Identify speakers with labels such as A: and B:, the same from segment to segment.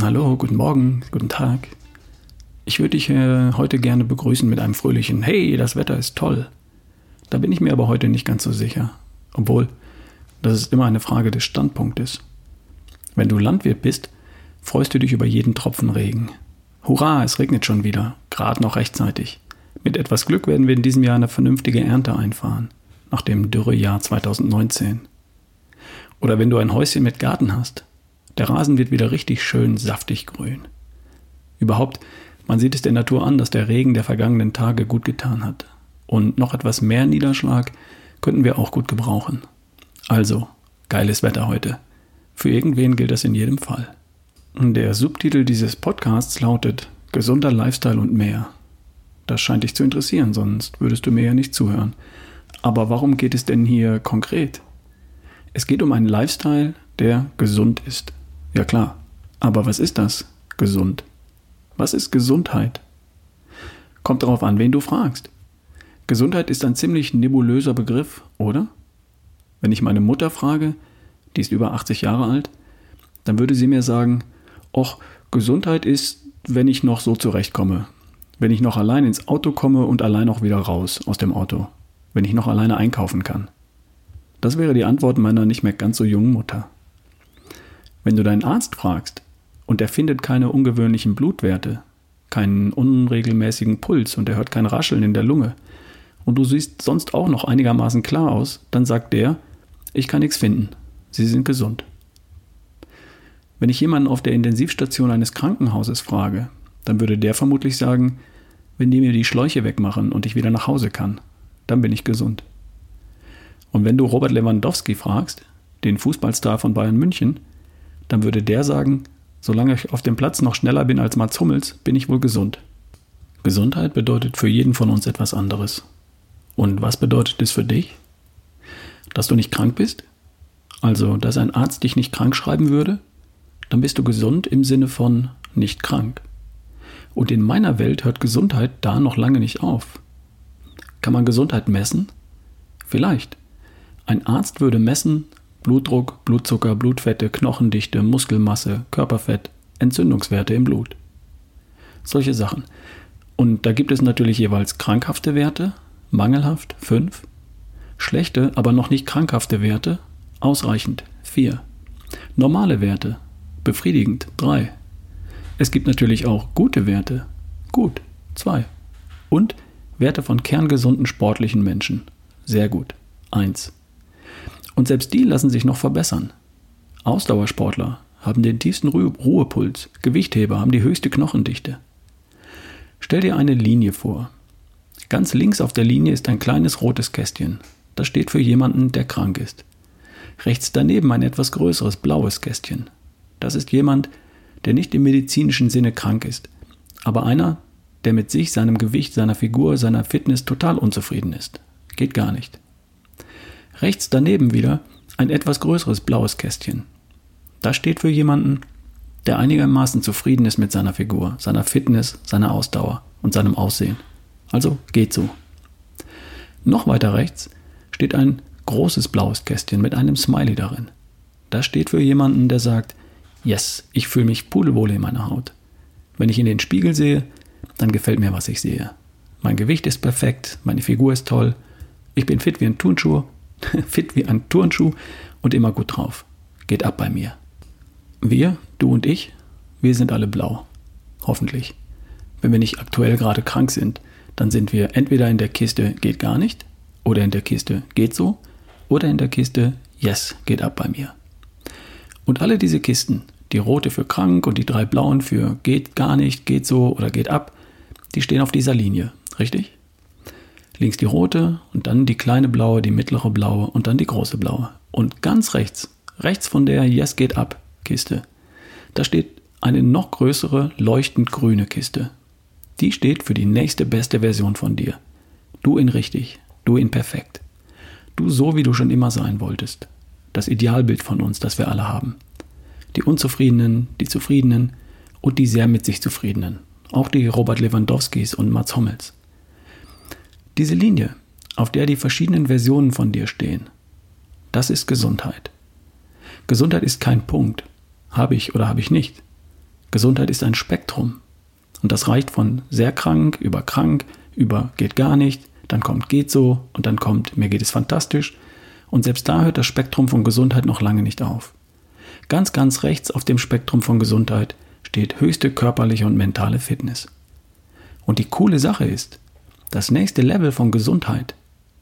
A: Hallo, guten Morgen, guten Tag. Ich würde dich äh, heute gerne begrüßen mit einem fröhlichen Hey, das Wetter ist toll. Da bin ich mir aber heute nicht ganz so sicher. Obwohl, das ist immer eine Frage des Standpunktes. Wenn du Landwirt bist, freust du dich über jeden Tropfen Regen. Hurra, es regnet schon wieder, gerade noch rechtzeitig. Mit etwas Glück werden wir in diesem Jahr eine vernünftige Ernte einfahren, nach dem Dürrejahr 2019. Oder wenn du ein Häuschen mit Garten hast, der Rasen wird wieder richtig schön saftig grün. Überhaupt, man sieht es der Natur an, dass der Regen der vergangenen Tage gut getan hat. Und noch etwas mehr Niederschlag könnten wir auch gut gebrauchen. Also, geiles Wetter heute. Für irgendwen gilt das in jedem Fall. Der Subtitel dieses Podcasts lautet Gesunder Lifestyle und mehr. Das scheint dich zu interessieren, sonst würdest du mir ja nicht zuhören. Aber warum geht es denn hier konkret? Es geht um einen Lifestyle, der gesund ist. Ja klar. Aber was ist das? Gesund. Was ist Gesundheit? Kommt darauf an, wen du fragst. Gesundheit ist ein ziemlich nebulöser Begriff, oder? Wenn ich meine Mutter frage, die ist über 80 Jahre alt, dann würde sie mir sagen, Och, Gesundheit ist, wenn ich noch so zurechtkomme. Wenn ich noch allein ins Auto komme und allein auch wieder raus aus dem Auto. Wenn ich noch alleine einkaufen kann. Das wäre die Antwort meiner nicht mehr ganz so jungen Mutter. Wenn du deinen Arzt fragst und er findet keine ungewöhnlichen Blutwerte, keinen unregelmäßigen Puls und er hört kein Rascheln in der Lunge und du siehst sonst auch noch einigermaßen klar aus, dann sagt der, ich kann nichts finden. Sie sind gesund. Wenn ich jemanden auf der Intensivstation eines Krankenhauses frage, dann würde der vermutlich sagen, wenn die mir die Schläuche wegmachen und ich wieder nach Hause kann, dann bin ich gesund. Und wenn du Robert Lewandowski fragst, den Fußballstar von Bayern München, dann würde der sagen, solange ich auf dem Platz noch schneller bin als Mats Hummels, bin ich wohl gesund. Gesundheit bedeutet für jeden von uns etwas anderes. Und was bedeutet es für dich? Dass du nicht krank bist? Also, dass ein Arzt dich nicht krank schreiben würde? dann bist du gesund im Sinne von nicht krank. Und in meiner Welt hört Gesundheit da noch lange nicht auf. Kann man Gesundheit messen? Vielleicht. Ein Arzt würde messen Blutdruck, Blutzucker, Blutfette, Knochendichte, Muskelmasse, Körperfett, Entzündungswerte im Blut. Solche Sachen. Und da gibt es natürlich jeweils krankhafte Werte, mangelhaft 5, schlechte, aber noch nicht krankhafte Werte, ausreichend 4, normale Werte befriedigend. 3. Es gibt natürlich auch gute Werte. Gut. 2. Und Werte von kerngesunden sportlichen Menschen. Sehr gut. 1. Und selbst die lassen sich noch verbessern. Ausdauersportler haben den tiefsten Ru Ruhepuls, Gewichtheber haben die höchste Knochendichte. Stell dir eine Linie vor. Ganz links auf der Linie ist ein kleines rotes Kästchen. Das steht für jemanden, der krank ist. Rechts daneben ein etwas größeres blaues Kästchen. Das ist jemand, der nicht im medizinischen Sinne krank ist, aber einer, der mit sich, seinem Gewicht, seiner Figur, seiner Fitness total unzufrieden ist. Geht gar nicht. Rechts daneben wieder ein etwas größeres blaues Kästchen. Das steht für jemanden, der einigermaßen zufrieden ist mit seiner Figur, seiner Fitness, seiner Ausdauer und seinem Aussehen. Also geht so. Noch weiter rechts steht ein großes blaues Kästchen mit einem Smiley darin. Das steht für jemanden, der sagt, yes, ich fühle mich pudelwohl in meiner Haut. Wenn ich in den Spiegel sehe, dann gefällt mir, was ich sehe. Mein Gewicht ist perfekt, meine Figur ist toll, ich bin fit wie ein Turnschuh, fit wie ein Turnschuh und immer gut drauf. Geht ab bei mir. Wir, du und ich, wir sind alle blau. Hoffentlich. Wenn wir nicht aktuell gerade krank sind, dann sind wir entweder in der Kiste geht gar nicht oder in der Kiste geht so oder in der Kiste yes, geht ab bei mir. Und alle diese Kisten, die rote für krank und die drei blauen für geht gar nicht, geht so oder geht ab, die stehen auf dieser Linie, richtig? Links die rote und dann die kleine blaue, die mittlere blaue und dann die große blaue. Und ganz rechts, rechts von der Yes geht ab Kiste, da steht eine noch größere, leuchtend grüne Kiste. Die steht für die nächste beste Version von dir. Du in richtig, du in perfekt. Du so, wie du schon immer sein wolltest das Idealbild von uns, das wir alle haben. Die Unzufriedenen, die Zufriedenen und die sehr mit sich Zufriedenen. Auch die Robert Lewandowskis und Mats Hummels. Diese Linie, auf der die verschiedenen Versionen von dir stehen, das ist Gesundheit. Gesundheit ist kein Punkt. Habe ich oder habe ich nicht. Gesundheit ist ein Spektrum. Und das reicht von sehr krank über krank, über geht gar nicht, dann kommt geht so und dann kommt mir geht es fantastisch. Und selbst da hört das Spektrum von Gesundheit noch lange nicht auf. Ganz, ganz rechts auf dem Spektrum von Gesundheit steht höchste körperliche und mentale Fitness. Und die coole Sache ist, das nächste Level von Gesundheit,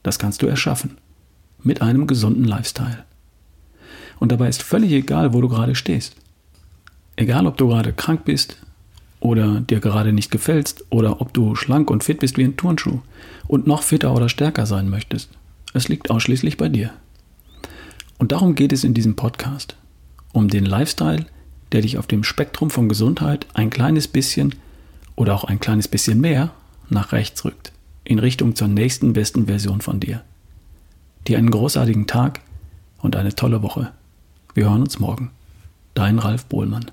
A: das kannst du erschaffen. Mit einem gesunden Lifestyle. Und dabei ist völlig egal, wo du gerade stehst. Egal, ob du gerade krank bist oder dir gerade nicht gefällst oder ob du schlank und fit bist wie ein Turnschuh und noch fitter oder stärker sein möchtest. Es liegt ausschließlich bei dir. Und darum geht es in diesem Podcast. Um den Lifestyle, der dich auf dem Spektrum von Gesundheit ein kleines bisschen oder auch ein kleines bisschen mehr nach rechts rückt, in Richtung zur nächsten besten Version von dir. Dir einen großartigen Tag und eine tolle Woche. Wir hören uns morgen. Dein Ralf Bohlmann.